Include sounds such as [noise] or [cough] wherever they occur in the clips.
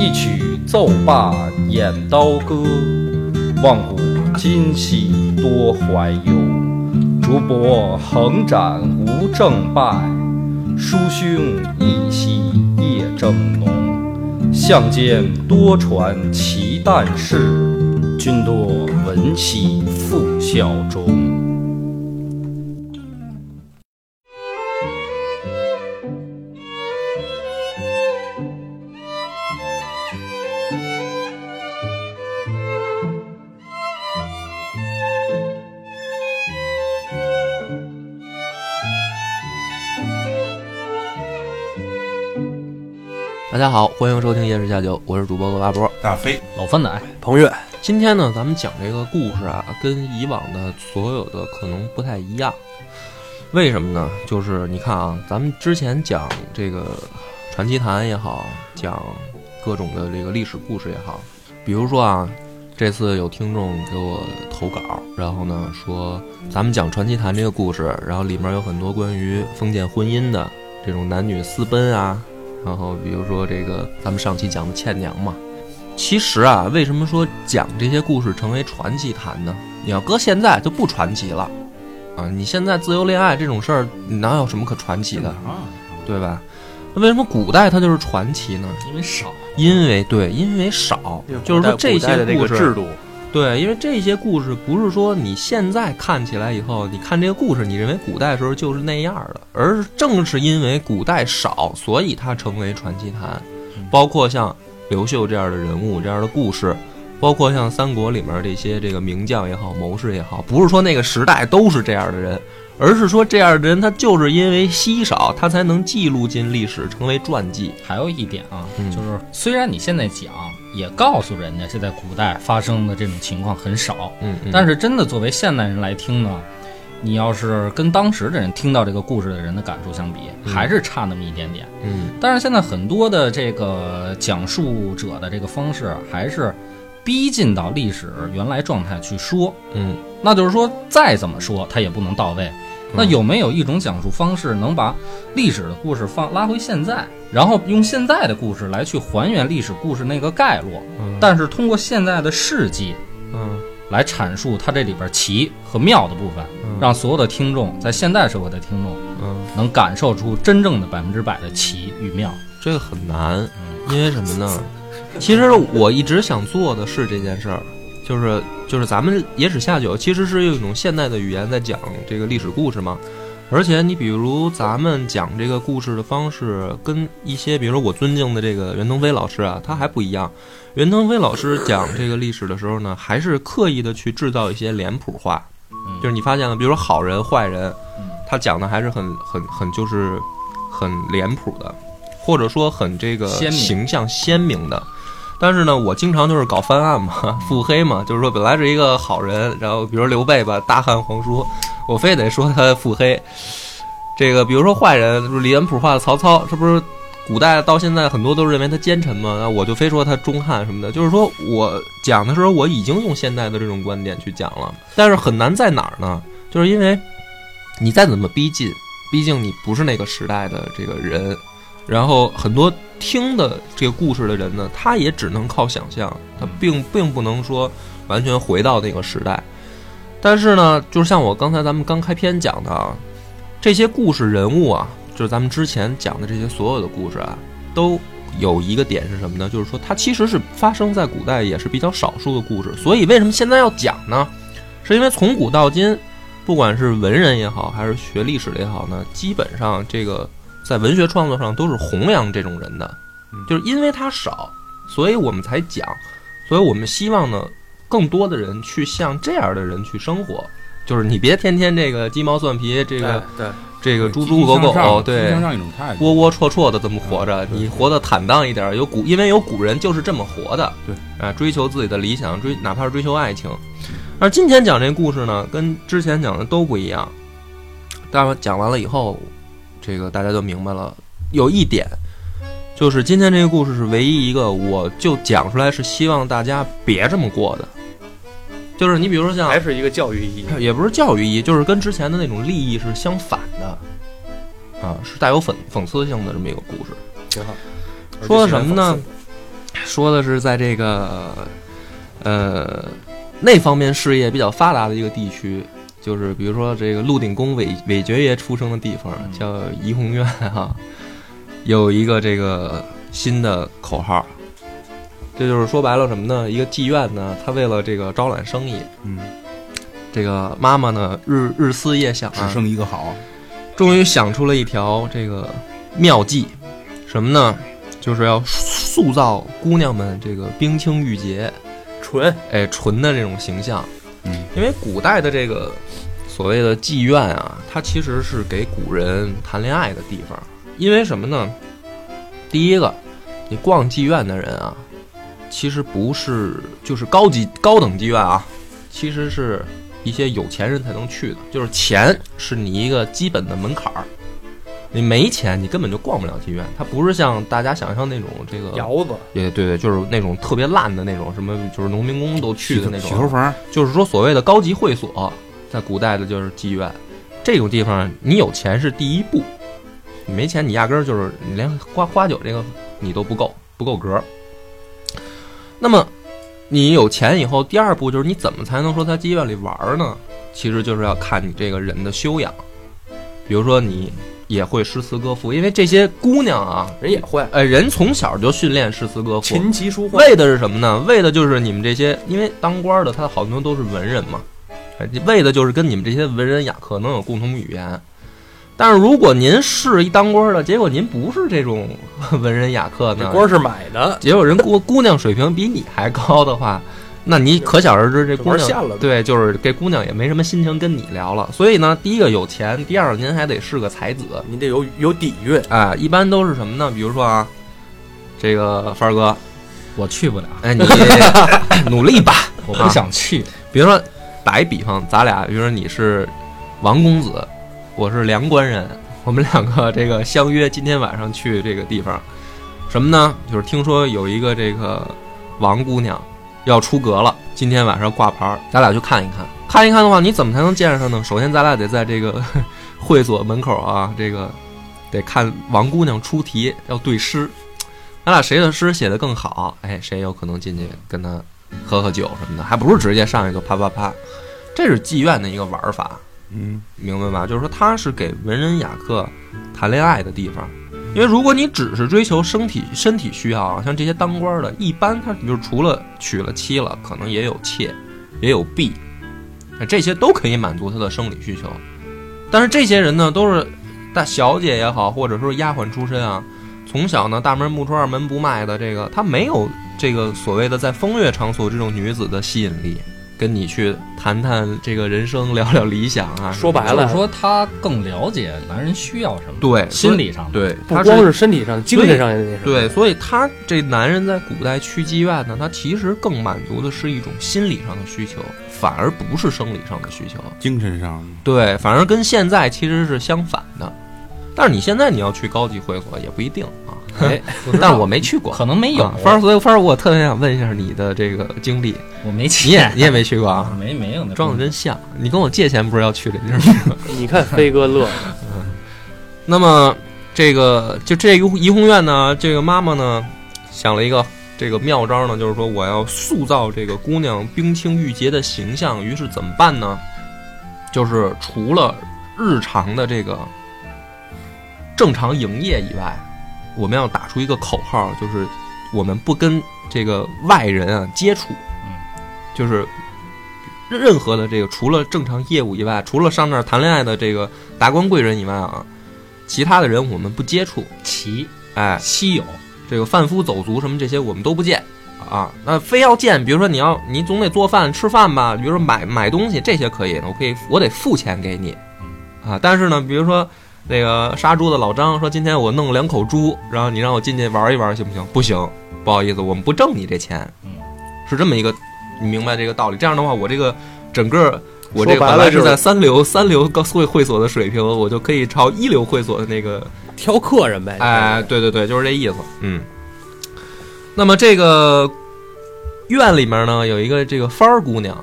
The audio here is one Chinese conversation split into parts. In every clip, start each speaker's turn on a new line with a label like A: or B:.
A: 一曲奏罢演刀歌，望古今兮多怀忧。竹帛横展无正败，书兄一夕夜正浓。相间多传奇诞事，君多闻兮复效忠。
B: 大家好，欢迎收听《夜市下酒》，我是主播罗大波、
C: 大飞、
A: 老酸奶、
C: 彭越。
B: 今天呢，咱们讲这个故事啊，跟以往的所有的可能不太一样。为什么呢？就是你看啊，咱们之前讲这个传奇谈也好，讲各种的这个历史故事也好，比如说啊，这次有听众给我投稿，然后呢说咱们讲传奇谈这个故事，然后里面有很多关于封建婚姻的这种男女私奔啊。然后，比如说这个，咱们上期讲的倩娘嘛，其实啊，为什么说讲这些故事成为传奇谈呢？你要搁现在就不传奇了，啊，你现在自由恋爱这种事儿，哪有什么可传奇的，对吧？那为什么古代它就是传奇呢？
A: 因为少，
B: 因为对，因为少，就是说这些
C: 故事制度。
B: 对，因为这些故事不是说你现在看起来以后，你看这个故事，你认为古代时候就是那样的，而正是因为古代少，所以它成为传奇谈。包括像刘秀这样的人物，这样的故事，包括像三国里面这些这个名将也好，谋士也好，不是说那个时代都是这样的人。而是说，这样的人他就是因为稀少，他才能记录进历史，成为传记。
A: 还有一点啊，就是虽然你现在讲，也告诉人家，现在古代发生的这种情况很少，
B: 嗯，
A: 但是真的作为现代人来听呢，你要是跟当时的人听到这个故事的人的感受相比，还是差那么一点点。
B: 嗯，
A: 但是现在很多的这个讲述者的这个方式，还是逼近到历史原来状态去说，
B: 嗯，
A: 那就是说再怎么说，他也不能到位。那有没有一种讲述方式，能把历史的故事放拉回现在，然后用现在的故事来去还原历史故事那个概络？但是通过现在的事迹，
B: 嗯，
A: 来阐述它这里边奇和妙的部分，让所有的听众在现代社会的听众，
B: 嗯，
A: 能感受出真正的百分之百的奇与妙。
B: 这个很难，因为什么呢？[laughs] 其实我一直想做的是这件事儿。就是就是咱们野史下酒，其实是用一种现代的语言在讲这个历史故事嘛。而且你比如咱们讲这个故事的方式，跟一些比如说我尊敬的这个袁腾飞老师啊，他还不一样。袁腾飞老师讲这个历史的时候呢，还是刻意的去制造一些脸谱化。就是你发现了，比如说好人坏人，他讲的还是很很很就是很脸谱的，或者说很这个形象鲜明的。但是呢，我经常就是搞翻案嘛，[laughs] 腹黑嘛，就是说本来是一个好人，然后比如刘备吧，大汉皇叔，我非得说他腹黑。这个比如说坏人，就是李元普画的曹操，这不是古代到现在很多都认为他奸臣嘛，那我就非说他忠汉什么的。就是说我讲的时候，我已经用现代的这种观点去讲了，但是很难在哪儿呢？就是因为你再怎么逼近，毕竟你不是那个时代的这个人。然后很多听的这个故事的人呢，他也只能靠想象，他并并不能说完全回到那个时代。但是呢，就是像我刚才咱们刚开篇讲的啊，这些故事人物啊，就是咱们之前讲的这些所有的故事啊，都有一个点是什么呢？就是说它其实是发生在古代，也是比较少数的故事。所以为什么现在要讲呢？是因为从古到今，不管是文人也好，还是学历史的也好呢，基本上这个。在文学创作上都是弘扬这种人的，就是因为他少，所以我们才讲，所以我们希望呢，更多的人去像这样的人去生活，就是你别天天这个鸡毛蒜皮，这个
C: 对
B: 这个猪猪狗狗，对。窝窝戳戳的这么活着，你活得坦荡一点。有古，因为有古人就是这么活的，
C: 对，
B: 啊，追求自己的理想，追哪怕是追求爱情。而今天讲这故事呢，跟之前讲的都不一样。当然讲完了以后，这个大家就明白了。有一点，就是今天这个故事是唯一一个，我就讲出来是希望大家别这么过的。就是你比如说像
D: 还是一个教育意义。
B: 也不是教育意义，就是跟之前的那种利益是相反的，啊，是带有讽讽刺性的这么一个故事。
D: 挺好。
B: 说的什么呢？说的是在这个呃那方面事业比较发达的一个地区，就是比如说这个鹿鼎公韦韦爵爷出生的地方，叫怡红院哈、有一个这个新的口号。这就是说白了什么呢？一个妓院呢，他为了这个招揽生意，
C: 嗯，
B: 这个妈妈呢日日思夜想
C: 只
B: 啊，
C: 剩一个好，
B: 终于想出了一条这个妙计，什么呢？就是要塑造姑娘们这个冰清玉洁、
D: 纯
B: 哎纯的这种形象。
C: 嗯，
B: 因为古代的这个所谓的妓院啊，它其实是给古人谈恋爱的地方。因为什么呢？第一个，你逛妓院的人啊，其实不是就是高级高等妓院啊，其实是一些有钱人才能去的，就是钱是你一个基本的门槛儿。你没钱，你根本就逛不了妓院。它不是像大家想象那种这个，
D: 窑子，
B: 也对对，就是那种特别烂的那种，什么就是农民工都去的那种。
C: 洗头房，
B: 就是说所谓的高级会所，在古代的就是妓院，这种地方你有钱是第一步，你没钱你压根儿就是你连花花酒这个你都不够，不够格儿。那么你有钱以后，第二步就是你怎么才能说在妓院里玩儿呢？其实就是要看你这个人的修养，比如说你也会诗词歌赋，因为这些姑娘啊，
D: 人也会
B: 呃，[laughs] 人从小就训练诗词歌赋，
D: 琴棋书画。
B: 为的是什么呢？为的就是你们这些，因为当官的他好多都是文人嘛，哎为的就是跟你们这些文人雅客能有共同语言。但是如果您是一当官的，结果您不是这种 [laughs] 文人雅客呢，
D: 这官是买的，
B: 结果人姑姑娘水平比你还高的话，那你可想而知这姑娘对，就是这姑娘也没什么心情跟你聊了。所以呢，第一个有钱，第二个您还得是个才子。
D: 你得有有底蕴。
B: 哎，一般都是什么呢？比如说啊，这个帆儿哥，
A: 我去不了，
B: 哎，你 [laughs] 努力吧。
A: 我不想去。
B: 比如说，打一比方，咱俩，比如说你是王公子，我是梁官人，我们两个这个相约今天晚上去这个地方，什么呢？就是听说有一个这个王姑娘要出阁了，今天晚上挂牌，咱俩去看一看。看一看的话，你怎么才能见着她呢？首先，咱俩得在这个 [laughs] 会所门口啊，这个得看王姑娘出题，要对诗。咱俩谁的诗写的更好，哎，谁有可能进去跟她喝喝酒什么的，还不是直接上去就啪啪啪。这是妓院的一个玩法，
C: 嗯，
B: 明白吧？就是说，它是给文人雅客谈恋爱的地方。因为如果你只是追求身体身体需要啊，像这些当官的，一般他比如除了娶了妻了，可能也有妾，也有婢，哎这些都可以满足他的生理需求。但是这些人呢，都是大小姐也好，或者说丫鬟出身啊，从小呢大门不出二门不迈的，这个他没有这个所谓的在风月场所这种女子的吸引力，跟你去谈谈这个人生，聊聊理想啊。
D: 说白了
A: 就是，说她更了解男人需要什么，
B: 对
A: 心理上的。
B: 对，
D: 不
B: 他
D: 光是身体上，精神上也得那什么。
B: 对，所以他这男人在古代去妓院呢，他其实更满足的是一种心理上的需求，反而不是生理上的需求。
C: 精神上
B: 对，反而跟现在其实是相反的。但是你现在你要去高级会所也不一定啊，[laughs]
D: 哎，
B: 但是我没去过，
A: 可能没有
B: 啊。正，所以反正，我特别想问一下你的这个经历，
A: 我没
B: 你
A: 钱，
B: 也你也没去过啊？[laughs]
A: 没没有那
B: 装的真像，你跟我借钱不是要去这地儿吗？[laughs]
D: 你看飞哥乐，嗯
B: 那么这个就这个怡红院呢，这个妈妈呢想了一个这个妙招呢，就是说我要塑造这个姑娘冰清玉洁的形象。于是怎么办呢？就是除了日常的这个正常营业以外，我们要打出一个口号，就是我们不跟这个外人啊接触，
A: 嗯，
B: 就是任何的这个除了正常业务以外，除了上那儿谈恋爱的这个达官贵人以外啊，其他的人我们不接触。
A: 奇
B: 哎，
A: 稀有，
B: 这个贩夫走卒什么这些我们都不见啊。那非要见，比如说你要你总得做饭吃饭吧，比如说买买东西这些可以，我可以我得付钱给你啊。但是呢，比如说那个杀猪的老张说：“今天我弄了两口猪，然后你让我进去玩一玩，行不行？”不行，不好意思，我们不挣你这钱。
A: 嗯，
B: 是这么一个，你明白这个道理。这样的话，我这个整个我这个本来是在三流 [laughs] 三流高会会所的水平，我就可以朝一流会所的那个
D: 挑客人呗。
B: 哎，对对对，就是这意思。嗯，那么这个院里面呢，有一个这个芳儿姑娘，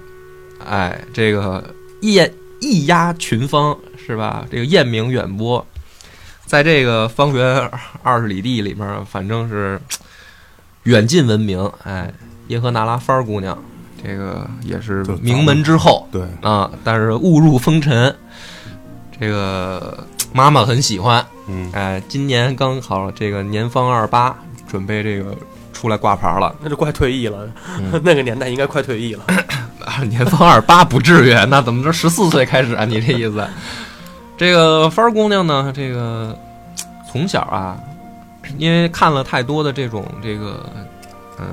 B: 哎，这个艳一压群芳是吧？这个艳名远播，在这个方圆二十里地里面，反正是远近闻名。哎，叶赫那拉芳儿姑娘，这个也是名门之后。
C: 对，
B: 啊，但是误入风尘，这个妈妈很喜欢，
C: 嗯，
B: 哎，今年刚好这个年方二八，准备这个出来挂牌了。
D: 那就快退役了，
B: 嗯
D: 那个年代应该快退役了。[laughs]
B: 啊年方二八不至于，那怎么着十四岁开始啊？你这意思？这个芳儿姑娘呢，这个从小啊，因为看了太多的这种这个呃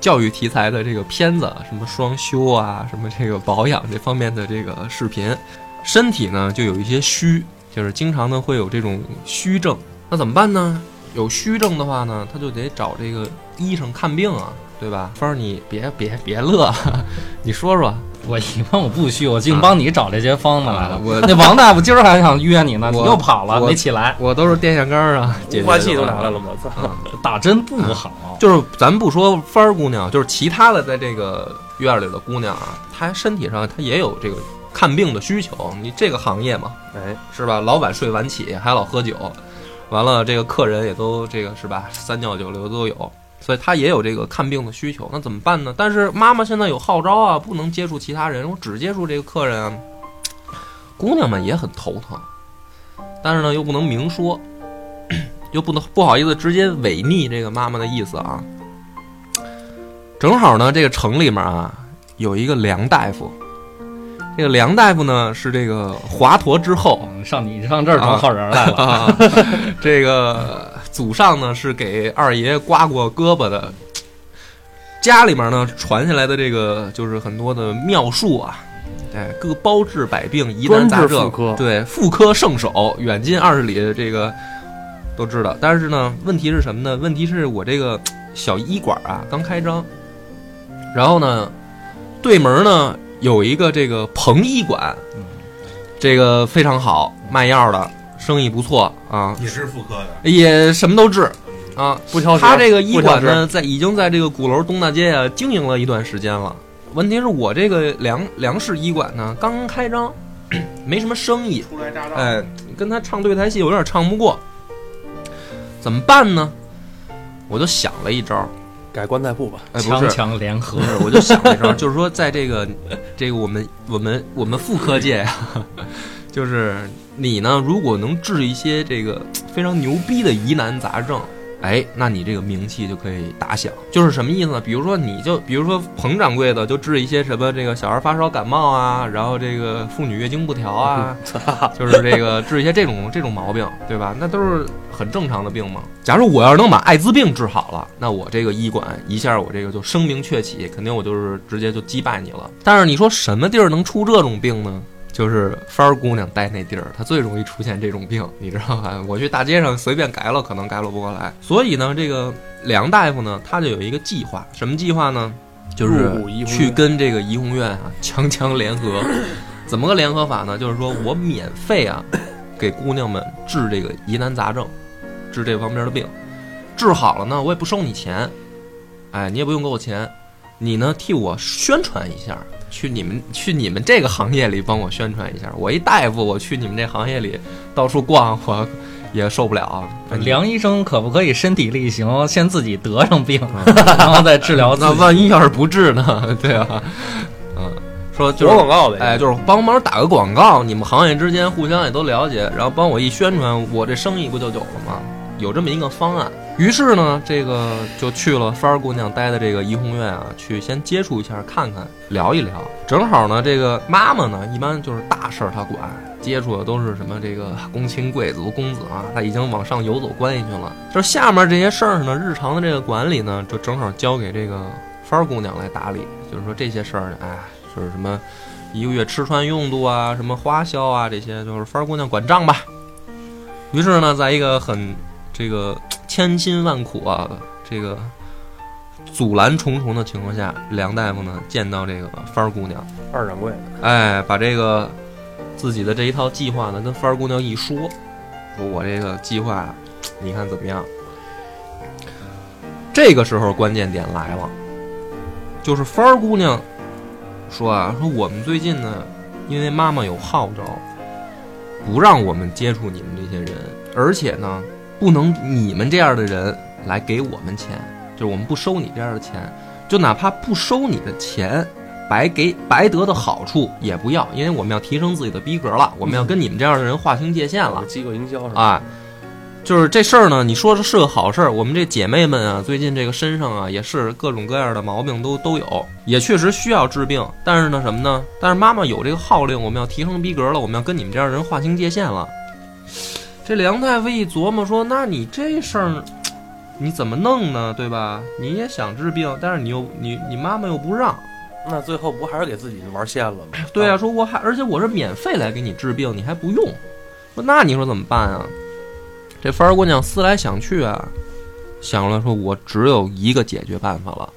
B: 教育题材的这个片子，什么双修啊，什么这个保养这方面的这个视频，身体呢就有一些虚，就是经常呢会有这种虚症。那怎么办呢？有虚症的话呢，他就得找这个医生看病啊，对吧？芳儿，你别别别乐，[laughs] 你说说，
A: 我一般我不虚，我净帮你找这些方子来了。
B: 啊我
A: 那王大夫今儿还想约你呢，你
B: 我
A: 又跑了，没起来，
B: 我都是电线杆儿啊，解决
D: 雾化器都拿来了吗？操！
B: 啊 [laughs]
A: 打针不好。
B: 就是咱不说芳儿姑娘，就是其他的在这个院儿里的姑娘啊，她身体上她也有这个看病的需求。你这个行业嘛，
D: 哎，
B: 是吧？老晚睡晚起，还老喝酒，完了这个客人也都这个是吧？三教九流都有，所以她也有这个看病的需求。那怎么办呢？但是妈妈现在有号召啊，不能接触其他人，我只接触这个客人啊。姑娘们也很头疼，但是呢又不能明说，[clears throat] 又不能不好意思直接违逆这个妈妈的意思啊。正好呢，这个城里面啊有一个梁大夫，这个梁大夫呢是这个华佗之后，
A: 嗯上你上这儿装好人来了，
B: 啊，这个祖上呢是给二爷刮过胳膊的，家里面呢传下来的这个就是很多的妙术啊，哎，各包治百病，疑难杂症
D: 妇，
B: 对，妇科圣手，远近二十里的这个都知道。但是呢，问题是什么呢？问题是我这个小医馆啊刚开张，然后呢，对门呢有一个这个彭医馆，这个非常好，卖药的，生意不错啊，
C: 也是妇科的，
B: 也什么都治啊。
D: 不挑食。
B: 他这个医馆呢，在已经在这个鼓楼东大街啊经营了一段时间了。问题是我这个梁梁氏医馆呢，刚刚开张，没什么生意，
E: 初来乍到，
B: 哎，跟他唱对台戏，我有点唱不过，怎么办呢？我就想了一招，
D: 改棺材铺吧。
B: 哎，不
A: 强
B: 是，
A: 强联合
B: 不，是，我就想了一招，就是说，在这个这个我们我们我们妇科界呀，就是你呢，如果能治一些这个 [tsk] 非常牛逼的疑难杂症，哎，那你这个名气就可以打响。就是什么意思呢？比如说，你就比如说彭掌柜的就治一些什么这个小孩发烧感冒啊，然后这个妇女月经不调啊，[laughs] 就是这个治一些这种这种毛病，对吧？那都是很正常的病嘛。假如我要是能把艾滋病治好了，那我这个医馆一下我这个就声名鹊起，肯定我就是直接就击败你了。但是你说什么地儿能出这种病呢？就是芳儿姑娘待那地儿，她最容易出现这种病，你知道吧？我去大街上随便改了，可能改了不过来。所以呢，这个梁大夫呢，他就有一个计划，什么计划呢？就是去跟这个怡红院啊强强联合。怎么个联合法呢？就是说我免费啊，给姑娘们治这个疑难杂症，治这方面的病，治好了呢，我也不收你钱，哎，你也不用给我钱，你呢替我宣传一下，去你们去你们这个行业里帮我宣传一下。我一大夫，我去你们这行业里到处逛，我也受不了啊。
A: 梁医生可不可以身体力行，先自己得上病，[laughs] 然后再治疗
B: 那？万一要是不治呢？[laughs] 对啊，嗯，说就是
D: 广告呗。
B: 哎，就是帮忙打个广告，你们行业之间互相也都了解，然后帮我一宣传，我这生意不就有了吗？有这么一个方案。于是呢，这个就去了芳儿姑娘待的这个怡红院啊，去先接触一下，看看，聊一聊。正好呢，这个妈妈呢，一般就是大事儿她管，接触的都是什么这个公卿贵族公子啊，她已经往上游走关系去了。就是下面这些事儿呢，日常的这个管理呢，就正好交给这个芳儿姑娘来打理。就是说这些事儿，哎，就是什么一个月吃穿用度啊，什么花销啊，这些就是芳儿姑娘管账吧。于是呢，在一个很这个千辛万苦啊，这个阻拦重重的情况下，梁大夫呢见到这个帆儿姑娘，
D: 二掌柜的，
B: 哎，把这个自己的这一套计划呢跟帆儿姑娘一说，说我这个计划，你看怎么样？这个时候关键点来了，就是帆儿姑娘说啊，说我们最近呢，因为妈妈有号召，不让我们接触你们这些人，而且呢，不能你们这样的人来给我们钱，就是我们不收你这样的钱，就哪怕不收你的钱，白给白得的好处也不要，因为我们要提升自己的逼格了，我们要跟你们这样的人划清界限了。
D: 机构营销是吧？
B: 啊，就是这事儿呢，你说的是个好事儿。我们这姐妹们啊，最近这个身上啊，也是各种各样的毛病都都有，也确实需要治病。但是呢，什么呢？但是妈妈有这个号令，我们要提升逼格了，我们要跟你们这样的人划清界限了。这梁太傅一琢磨说：“那你这事儿，你怎么弄呢？对吧？你也想治病，但是你又你你妈妈又不让。
D: 那最后不还是给自己玩线了吗？
B: 对啊，说我还而且我是免费来给你治病，你还不用。说那你说怎么办啊？这帆儿姑娘思来想去啊，想了说，我只有一个解决办法了，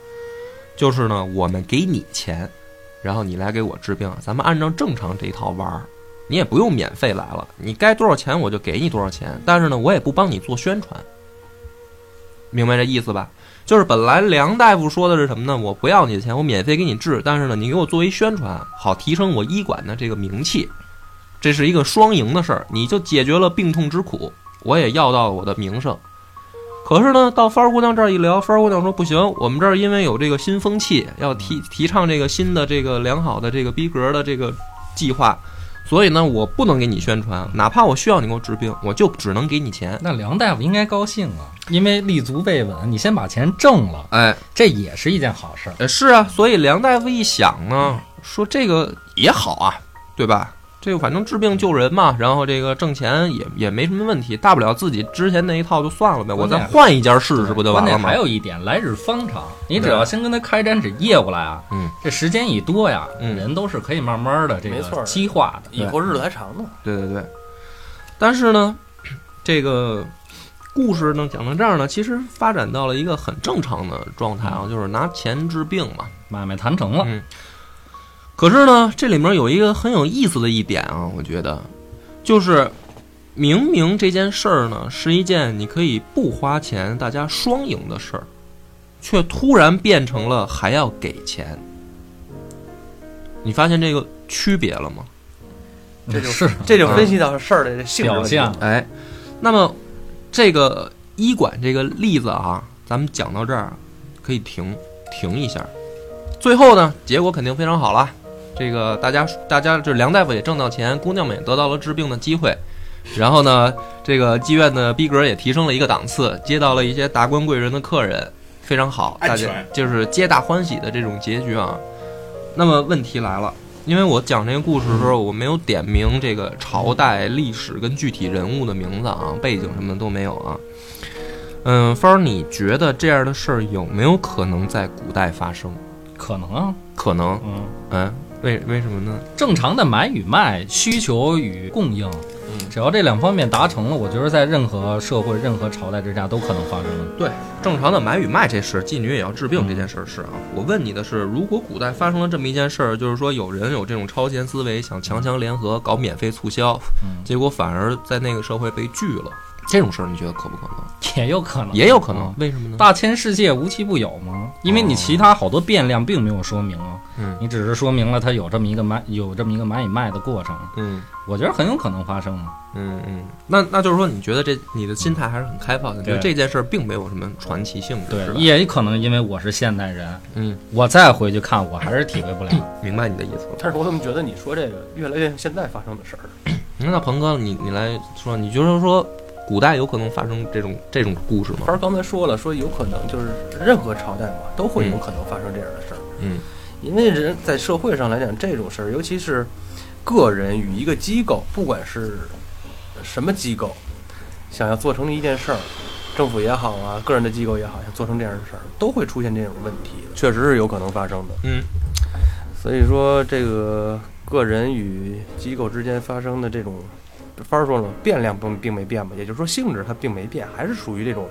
B: 就是呢，我们给你钱，然后你来给我治病，咱们按照正常这一套玩儿，你也不用免费来了，你该多少钱我就给你多少钱，但是呢，我也不帮你做宣传，明白这意思吧？就是本来梁大夫说的是什么呢？我不要你的钱，我免费给你治，但是呢，你给我作为宣传，好提升我医馆的这个名气，这是一个双赢的事儿，你就解决了病痛之苦，我也要到了我的名声。可是呢，到花儿姑娘这儿一聊，花儿姑娘说不行，我们这儿因为有这个新风气，要提提倡这个新的这个良好的这个逼格的这个计划，所以呢，我不能给你宣传，哪怕我需要你给我治病，我就只能给你钱。
A: 那梁大夫应该高兴啊，因为立足未稳，你先把钱挣了，
B: 哎，
A: 这也是一件好事儿。
B: 呃，是啊，所以梁大夫一想呢，说这个也好啊，对吧？这个反正治病救人嘛，然后这个挣钱也也没什么问题，大不了自己之前那一套就算了呗，我再换一家试试不就完了吗
A: 还？有一点，来日方长，你只要先跟他开展起业务来啊，
B: 嗯，
A: 这时间一多呀，
B: 嗯
A: 人都是可以慢慢的这
D: 没错
A: 个激化的。
D: 以后日子还长呢。
B: 对对对。但是呢，这个故事呢讲到这儿呢，其实发展到了一个很正常的状态啊，就是拿钱治病嘛。
A: 买卖谈成了，
B: 嗯可是呢，这里面有一个很有意思的一点啊，我觉得，就是明明这件事儿呢是一件你可以不花钱，大家双赢的事儿，却突然变成了还要给钱。你发现这个区别了吗？
D: 这就是这就分析到事儿的这性质
A: 表现
B: 哎，那么这个医馆这个例子啊，咱们讲到这儿可以停停一下。最后呢，结果肯定非常好了。这个大家大家这梁大夫也挣到钱，姑娘们也得到了治病的机会。然后呢，这个妓院的逼格也提升了一个档次，接到了一些达官贵人的客人，非常好，大家就是皆大欢喜的这种结局啊。那么问题来了，因为我讲这个故事的时候，我没有点名这个朝代、历史跟具体人物的名字啊、背景什么的都没有啊。嗯，芳儿，你觉得这样的事儿有没有可能在古代发生？
A: 可能啊，
B: 可能，
A: 嗯，
B: 嗯，为为什么呢？
A: 正常的买与卖，需求与供应，
B: 嗯
A: 只要这两方面达成了，我觉得在任何社会、任何朝代之下都可能发生。
B: 对，正常的买与卖这事，妓女也要治病这件事儿是啊。我问你的是，如果古代发生了这么一件事儿，就是说有人有这种超前思维，想强强联合搞免费促销，
A: 嗯，
B: 结果反而在那个社会被拒了，这种事儿你觉得可不可能？
A: 也有可能，
B: 也有可能
A: 嗯，
B: 为什么呢？
A: 大千世界无奇不有嘛？因为你其他好多变量并没有说明啊，
B: 嗯
A: 你只是说明了它有这么一个买有这么一个买与卖的过程，
B: 嗯
A: 我觉得很有可能发生啊。
B: 嗯嗯，那那就是说，你觉得这你的心态还是很开放的，你觉得
A: 对
B: 这件事儿并没有什么传奇性质，
A: 对，也可能因为我是现代人，
B: 嗯，
A: 我再回去看，我还是体会不了。[coughs]
B: 明白你的意思了。
D: 但是我怎么觉得你说这个越来越像现在发生的事儿？
B: 嗯那鹏哥，你你来说，你就是说古代有可能发生这种这种故事吗？
D: 反正刚才说了，说有可能就是任何朝代嘛，都会有可能发生这样的事儿。
B: 嗯
D: 因为人在社会上来讲，这种事儿，尤其是个人与一个机构，不管是什么机构，想要做成一件事儿，政府也好啊，个人的机构也好，想做成这样的事儿，都会出现这种问题，确实是有可能发生的。
B: 嗯
D: 所以说，这个个人与机构之间发生的这种帆儿说了嘛，变量并并没变嘛，也就是说性质它并没变，还是属于这种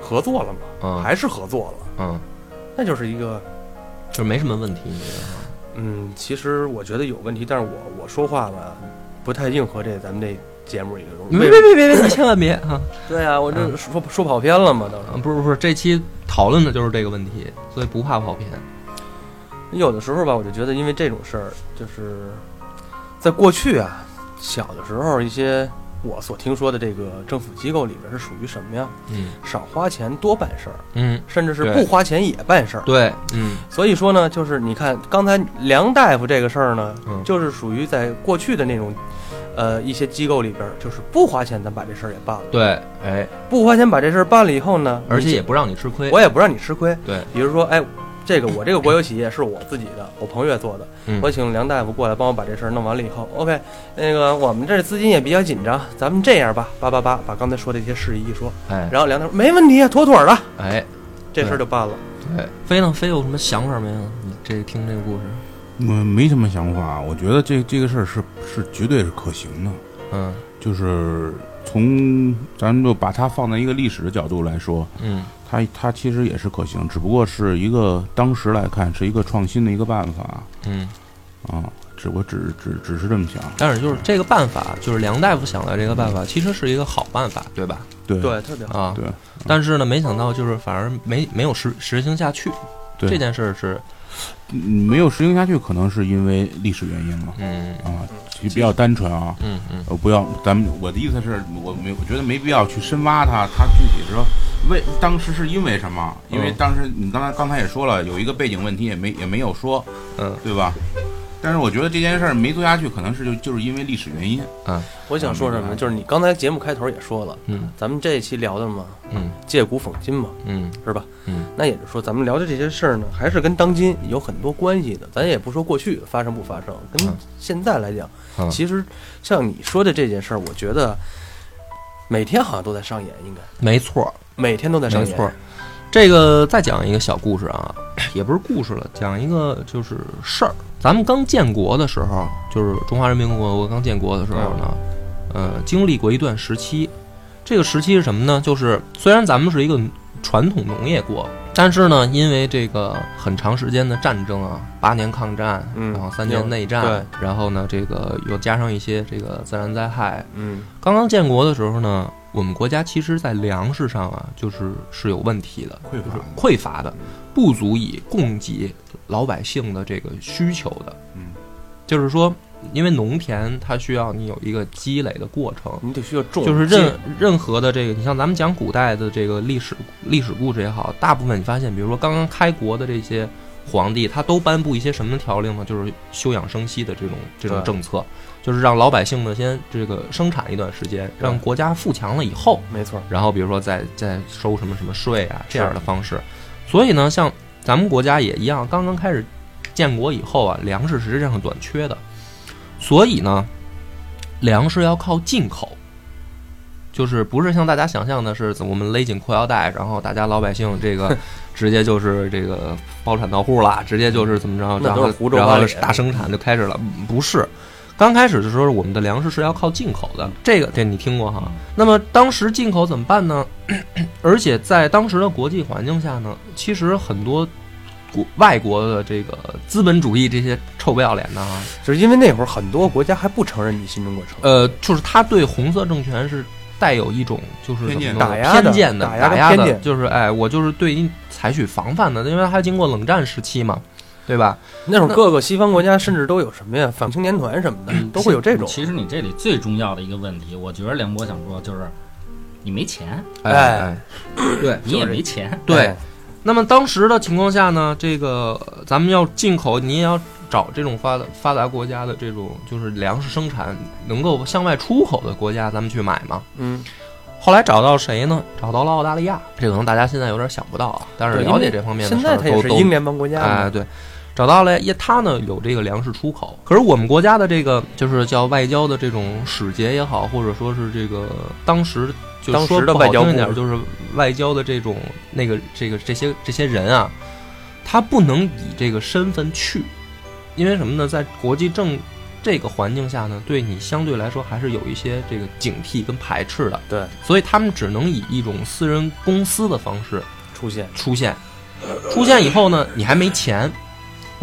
D: 合作了嘛，
B: 嗯
D: 还是合作了，
B: 嗯，
D: 那就是一个
B: 就是没什么问题，你觉得哈？
D: 嗯，其实我觉得有问题，但是我我说话吧不太应和这咱们这节目里的东西。
B: 别
D: 为
B: 别别别别，你千万别啊！[laughs]
D: 对啊，我这
B: 嗯
D: 说说跑偏了嘛，当时。
B: 啊不是不是，这期讨论的就是这个问题，所以不怕跑偏。
D: 有的时候吧，我就觉得因为这种事儿，就是在过去啊，小的时候一些我所听说的这个政府机构里边是属于什么呀？
B: 嗯
D: 少花钱多办事儿，
B: 嗯，
D: 甚至是不花钱也办事儿。
B: 对，嗯
D: 所以说呢，就是你看刚才梁大夫这个事儿呢，
B: 嗯
D: 就是属于在过去的那种，呃，一些机构里边儿，就是不花钱咱把这事儿也办了，
B: 对，哎，
D: 不花钱把这事儿办了以后呢，
B: 而且也不让你吃亏。
D: 我也不让你吃亏。
B: 对，
D: 比如说，哎，这个我这个国有企业是我自己的，[laughs] 我彭越做的，
B: 嗯
D: 我请梁大夫过来帮我把这事儿弄完了以后，OK，那个我们这资金也比较紧张，咱们这样吧，叭叭叭，把刚才说的这些事宜一说，
B: 哎
D: 然后梁大夫没问题，妥妥的，
B: 哎，
D: 这事儿就办了。
B: 对，飞呢？飞有什么想法没有？你这听这个故事，
C: 我，没什么想法。我觉得这这个事儿是是绝对是可行的，
B: 嗯
C: 就是从咱们就把它放在一个历史的角度来说，
B: 嗯
C: 它它其实也是可行，只不过是一个当时来看是一个创新的一个办法
B: 嗯。
C: 啊。只我只只只是这么想，
B: 但是就是这个办法，就是梁大夫想的这个办法，其实是一个好办法，对吧？
C: 对
D: 对，特别好。
B: 啊，
C: 对
B: 但是呢，没想到就是反而没没有实实行下去。
C: 对
B: 这件事儿是，
C: 嗯没有实行下去，可能是因为历史原因了
B: 嗯
C: 啊，其实比较单纯啊。
B: 嗯嗯
C: 呃，不要，咱们我的意思是我没我觉得没必要去深挖它，它具体说为当时是因为什么？因为
B: 嗯
C: 当时你刚才刚才也说了，有一个背景问题，也没也没有说，
B: 嗯
C: 对吧？但是我觉得这件事儿没做下去，可能是就就是因为历史原因。
D: 嗯我想说什么呢？就是你刚才节目开头也说了，
B: 嗯
D: 咱们这一期聊的嘛，
B: 嗯
D: 借古讽今嘛，
B: 嗯
D: 是吧？
B: 嗯
D: 那也就是说，咱们聊的这些事儿呢，还是跟当今有很多关系的。咱也不说过去发生不发生，跟
B: 嗯
D: 现在来讲，
B: 嗯
D: 其实像你说的这件事儿，我觉得每天好像都在上演，应该
B: 没错儿，
D: 每天都在上演。
B: 没错儿。这个再讲一个小故事啊，也不是故事了，讲一个就是事儿。咱们刚建国的时候，就是中华人民共和国刚建国的时候呢，呃，经历过一段时期。这个时期是什么呢？就是虽然咱们是一个传统农业国，但是呢，因为这个很长时间的战争啊，八年抗战，
D: 嗯
B: 然后三年内战，
D: 对
B: 然后呢，这个又加上一些这个自然灾害，
D: 嗯
B: 刚刚建国的时候呢，我们国家其实在粮食上啊，就是是有问题的，
C: 匮乏
B: 就是匮乏的，不足以供给老百姓的这个需求的。
C: 嗯，
B: 就是说，因为农田它需要你有一个积累的过程，
D: 你得需要种，
B: 就是任任何的这个，你像咱们讲古代的这个历史历史故事也好，大部分你发现，比如说刚刚开国的这些皇帝，他都颁布一些什么条令呢？就是休养生息的这种这种政策，就是让老百姓呢先这个生产一段时间，让国家富强了以后，
D: 没错，
B: 然后比如说再再收什么什么税啊这样的方式。所以呢，像咱们国家也一样，刚刚开始建国以后啊，粮食实际上是短缺的，所以呢，粮食要靠进口。就是不是像大家想象的是，我们勒紧裤腰带，然后大家老百姓这个 [laughs] 直接就是这个包产到户了，直接就是怎么着，然后然后大生产就开始了，嗯不是。刚开始的时候，我们的粮食是要靠进口的，这个这你听过哈？那么当时进口怎么办呢？[clears throat] 而且在当时的国际环境下呢，其实很多国外国的这个资本主义这些臭不要脸的啊，
D: 就是因为那会儿很多国家还不承认你新中国成立，
B: 呃，就是他对红色政权是带有一种就是
D: 打压的
B: 偏见的
D: 打压
B: 的，
D: 偏见
B: 就是哎，我就是对你采取防范的，因为他经过冷战时期嘛，对吧？
D: 那会儿各个西方国家甚至都有什么呀，反青年团什么的，都会有这种。
A: 其实你这里最重要的一个问题，我觉得梁博想说就是，你没钱，
D: 哎，
B: 对
A: 你也没钱，
B: 对
D: 哎。
B: 那么当时的情况下呢，这个咱们要进口，你也要找这种发达发达国家的这种就是粮食生产能够向外出口的国家，咱们去买嘛。
D: 嗯，
B: 后来找到谁呢？找到了澳大利亚，这可能大家现在有点想不到啊，但是了解这方面的
D: 现
B: 事儿都都
D: 在它也是英联邦国家
B: 哎，对，找到了，也他呢有这个粮食出口，可是我们国家的这个就是叫外交的这种使节也好，或者说是这个当时就
D: 当
B: 说不好
D: 时的外交
B: 一点就是外交的这种那个这个这些这些人啊，他不能以这个身份去，因为什么呢？在国际政这个环境下呢，对你相对来说还是有一些这个警惕跟排斥的，
D: 对，
B: 所以他们只能以一种私人公司的方式
D: 出现。
B: 出现。出现以后呢，你还没钱，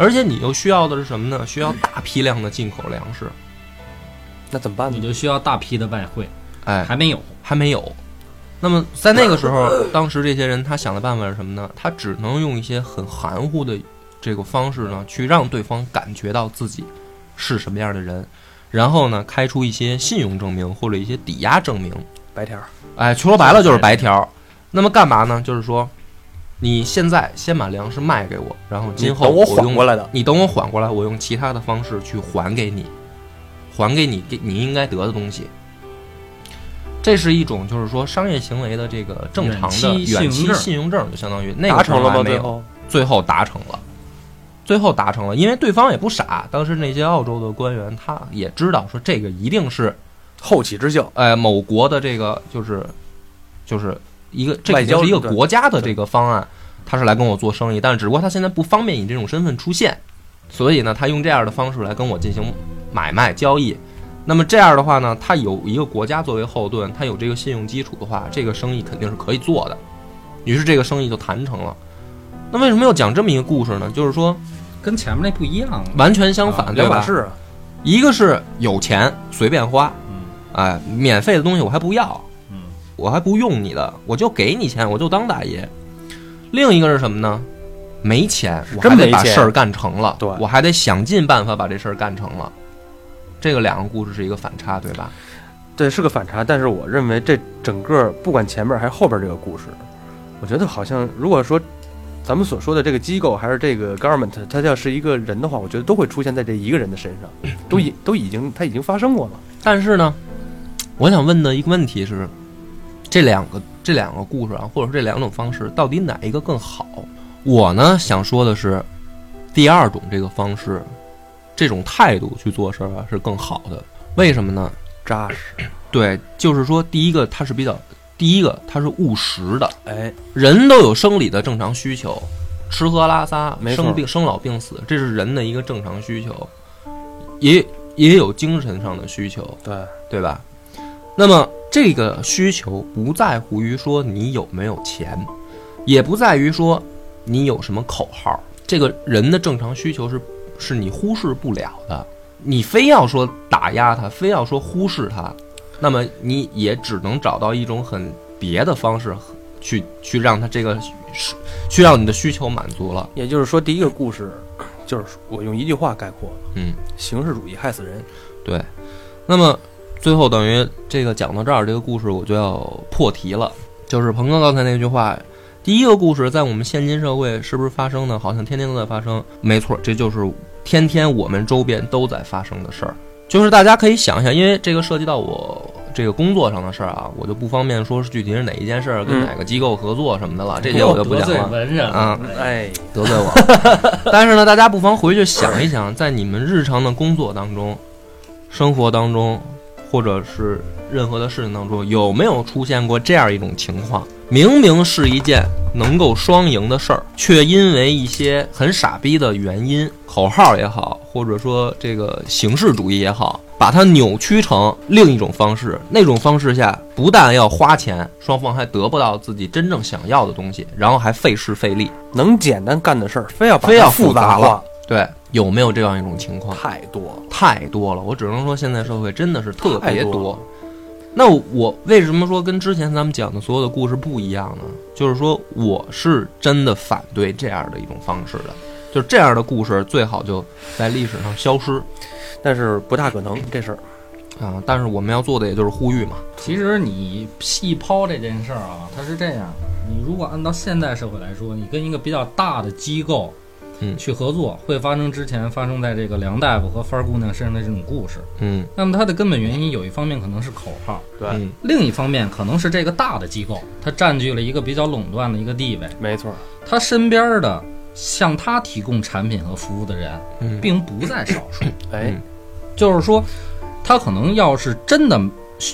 B: 而且你又需要的是什么呢？需要大批量的进口粮食。
D: 那怎么办呢？
A: 你就需要大批的外汇，
B: 哎，
A: 还没有。
B: 还没有。那么在那个时候，当时这些人他想的办法是什么呢？他只能用一些很含糊的这个方式呢，去让对方感觉到自己是什么样的人，然后呢，开出一些信用证明或者一些抵押证明。
D: 白条儿，
B: 哎，说白了就是白条。那么干嘛呢？就是说，你现在先把粮食卖给我，然后今后
D: 你等我缓
B: 用
D: 过来的。
B: 你等我缓过来，我用其他的方式去还给你，还给你给你应该得的东西。这是一种就是说商业行为的这个正常的
A: 远期信用证。
B: 信用证，就相当于那个
D: 达成了吗？
B: 时候还没有
D: 最后？
B: 最后达成了，最后达成了，因为对方也不傻，当时那些澳洲的官员他也知道说这个一定是
D: 后起之秀，
B: 呃某国的这个就是就是一个这已经是一个国家的这个方案，他是来跟我做生意，但是只不过他现在不方便以这种身份出现，所以呢，他用这样的方式来跟我进行买卖交易。那么这样的话呢，他有一个国家作为后盾，他有这个信用基础的话，这个生意肯定是可以做的。于是这个生意就谈成了。那为什么要讲这么一个故事呢？就是说
A: 跟前面那不一样。
B: 完全相反，
A: 啊
B: 对吧？
D: 两码事啊。
B: 一个是有钱随便花，
A: 嗯
B: 哎，免费的东西我还不要，
A: 嗯，
B: 我还不用你的，我就给你钱，我就当大爷。另一个是什么呢？没钱，我还
D: 真
B: 得把事儿干成了，
D: 对
B: 我还得想尽办法把这事儿干成了。这个两个故事是一个反差，对吧？
D: 对，是个反差，但是我认为这整个不管前面还是后边这个故事，我觉得好像如果说咱们所说的这个机构还是这个 government，它要是一个人的话，我觉得都会出现在这一个人的身上，[clears throat] 都已都已经它已经发生过了。
B: 但是呢，我想问的一个问题是，这两个这两个故事啊，或者说这两种方式，到底哪一个更好？我呢想说的是，第二种这个方式，这种态度去做事儿啊是更好的。为什么呢？
D: 扎实，
B: 对，就是说，第一个它是比较，第一个它是务实的，
D: 哎，
B: 人都有生理的正常需求，吃喝拉撒、生病、生老病死，这是人的一个正常需求，也也有精神上的需求，
D: 对，
B: 对吧？那么这个需求不在乎于说你有没有钱，也不在于说你有什么口号，这个人的正常需求是是你忽视不了的。你非要说打压他，非要说忽视他，那么你也只能找到一种很别的方式去去让他这个是去让你的需求满足了。
D: 也就是说，第一个故事就是我用一句话概括：
B: 嗯，
D: 形式主义害死人。
B: 对。那么最后等于这个讲到这儿，这个故事我就要破题了，就是鹏哥刚才那句话。第一个故事在我们现今社会是不是发生呢？好像天天都在发生。没错，这就是天天我们周边都在发生的事儿。就是大家可以想一想，因为这个涉及到我这个工作上的事儿啊，我就不方便说是具体是哪一件事儿，跟
D: 嗯
B: 哪个机构合作什么的了，这些我就不
A: 得罪
B: 讲了。
A: 文人
B: 啊，
D: 哎，
B: 得罪我。但是呢，大家不妨回去想一想，在你们日常的工作当中、生活当中，或者是任何的事情当中，有没有出现过这样一种情况？明明是一件能够双赢的事儿，却因为一些很傻逼的原因，口号也好，或者说这个形式主义也好，把它扭曲成另一种方式。那种方式下，不但要花钱，双方还得不到自己真正想要的东西，然后还费时费力。
D: 能简单干的事儿，非要把
B: 非要
D: 它复
B: 杂
D: 化
B: 了，对，有没有这样一种情况？
D: 太多了。
B: 太多了，我只能说现在社会真的是特别
D: 多
B: 多。那我为什么说跟之前咱们讲的所有的故事不一样呢？就是说，我是真的反对这样的一种方式的，就是这样的故事最好就在历史上消失
D: 但是不大可能这事儿。
B: 啊。但是我们要做的也就是呼吁嘛，
A: 其实你细抛这件事儿啊，它是这样：你如果按照现代社会来说，你跟一个比较大的机构，
B: 嗯。
A: 去合作，会发生之前发生在这个梁大夫和帆儿姑娘身上的这种故事。
B: 嗯。
A: 那么它的根本原因有一方面可能是口号，
D: 对，
B: 嗯。
A: 另一方面可能是这个大的机构它占据了一个比较垄断的一个地位，
D: 没错。
A: 他身边的向他提供产品和服务的人
B: 嗯，
A: 并不在少数。
D: 哎。
B: 嗯，
A: 就是说，他可能要是真的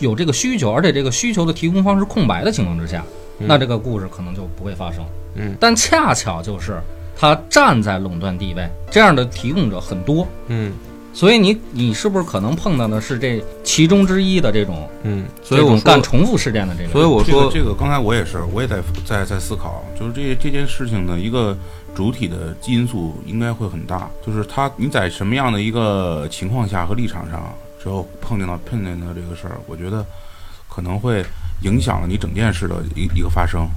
A: 有这个需求，而且这个需求的提供方是空白的情况之下，
B: 嗯。
A: 那这个故事可能就不会发生。
B: 嗯。
A: 但恰巧就是他站在垄断地位，这样的提供者很多，
B: 嗯
A: 所以你你是不是可能碰到的是这其中之一的这种，
B: 嗯，所以
A: 这种
B: 我说
A: 干重复事件的这个？
B: 所以我说
C: 这个这个刚才我也是，我也在在在思考，就是这这件事情的一个主体的因素应该会很大，就是他你在什么样的一个情况下和立场上之后碰见到碰见到这个事儿，我觉得可能会影响了你整件事的一一个发生。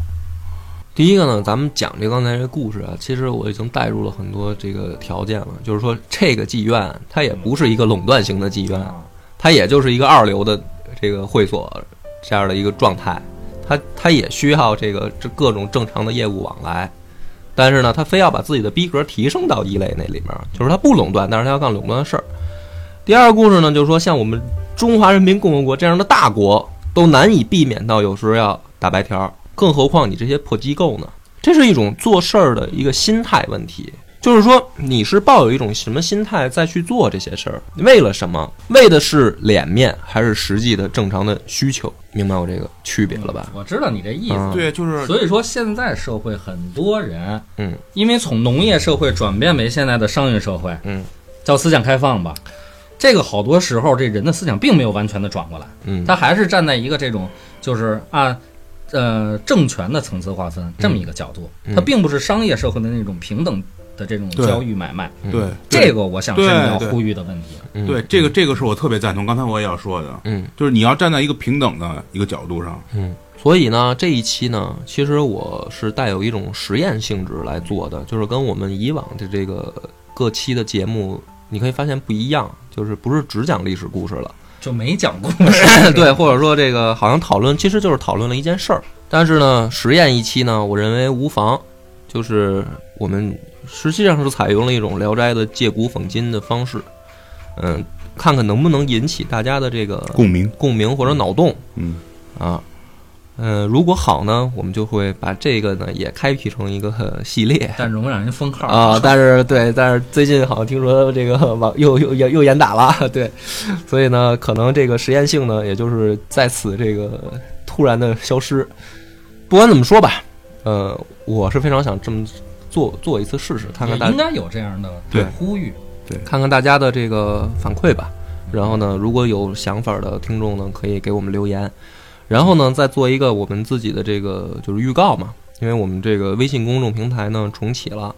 B: 第一个呢，咱们讲这刚才这故事啊，其实我已经带入了很多这个条件了，就是说这个妓院它也不是一个垄断型的妓院，它也就是一个二流的这个会所这样的一个状态，它它也需要这个这各种正常的业务往来，但是呢，它非要把自己的逼格提升到一类那里面，就是它不垄断，但是它要干垄断的事儿。第二个故事呢，就是说像我们中华人民共和国这样的大国，都难以避免到有时候要打白条，更何况你这些破机构呢？这是一种做事儿的一个心态问题。就是说，你是抱有一种什么心态再去做这些事儿？为了什么？为的是脸面，还是实际的正常的需求？明白我这个区别了吧？
A: 我知道你这意思。
B: 嗯
C: 对，就是
A: 所以说，现在社会很多人，
B: 嗯，
A: 因为从农业社会转变为现在的商业社会，
B: 嗯，
A: 叫思想开放吧。这个好多时候，这人的思想并没有完全的转过来，
B: 嗯，
A: 他还是站在一个这种就是按呃政权的层次划分这么一个角度，
B: 嗯。
A: 它并不是商业社会的那种平等的这种交易买卖。
C: 对。
A: 这个我想是
C: 对
A: 你要呼吁的问题。
B: 嗯。
C: 对这个这个是我特别赞同，刚才我也要说的，
B: 嗯。
C: 就是你要站在一个平等的一个角度上，
B: 嗯，所以呢，这一期呢，其实我是带有一种实验性质来做的，就是跟我们以往的这个各期的节目，你可以发现不一样，就是不是只讲历史故事了。
A: 就没讲故事，[laughs]
B: 对，或者说这个好像讨论，其实就是讨论了一件事儿。但是呢，实验一期呢，我认为无妨，就是我们实际上是采用了一种《聊斋》的借古讽今的方式，嗯，看看能不能引起大家的这个
C: 共鸣，
B: 共鸣或者脑洞
C: 嗯，
B: 啊。嗯，如果好呢，我们就会把这个呢也开辟成一个呃系列
A: 但容易让人封号
B: 啊。但是对，但是最近好像听说这个网又又又又严打了，[laughs] 对，所以呢，可能这个实验性呢，也就是在此这个突然的消失。不管怎么说吧，呃，我是非常想这么做做一次试试，看看大
A: 家应该有这样的
C: 对
A: 呼吁。
B: 对看看大家的这个反馈吧。然后呢，如果有想法的听众呢，可以给我们留言。然后呢，再做一个我们自己的这个就是预告嘛，因为我们这个微信公众平台呢重启了，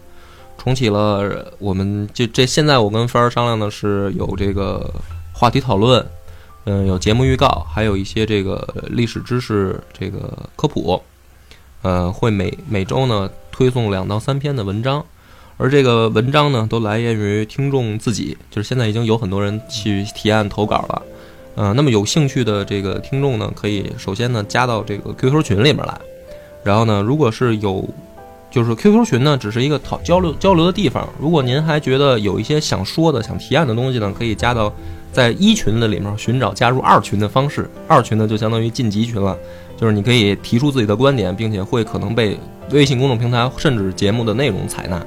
B: 重启了，我们就这现在我跟帆儿商量的是有这个话题讨论，嗯，有节目预告，还有一些这个历史知识这个科普，呃，会每每周呢推送两到三篇的文章。而这个文章呢，都来源于听众自己，就是现在已经有很多人去提案投稿了，呃，那么有兴趣的这个听众呢，可以首先呢加到这个 QQ 群里面来，然后呢，如果是有，就是 QQ 群呢，只是一个讨交流交流的地方，如果您还觉得有一些想说的、想提案的东西呢，可以加到在一群的里面寻找加入二群的方式，二群呢就相当于晋级群了，就是你可以提出自己的观点，并且会可能被微信公众平台甚至节目的内容采纳。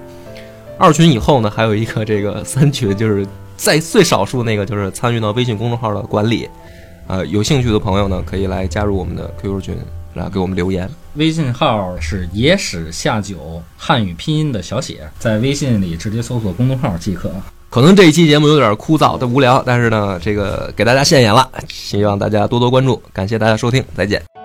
B: 二群以后呢，还有一个这个三群，就是在最少数那个就是参与到微信公众号的管理，呃，有兴趣的朋友呢，可以来加入我们的 QQ 群，来给我们留言。
A: 微信号是野史下酒汉语拼音的小写，在微信里直接搜索公众号即可。
B: 可能这一期节目有点枯燥但无聊，但是呢，这个给大家现眼了，希望大家多多关注，感谢大家收听，再见。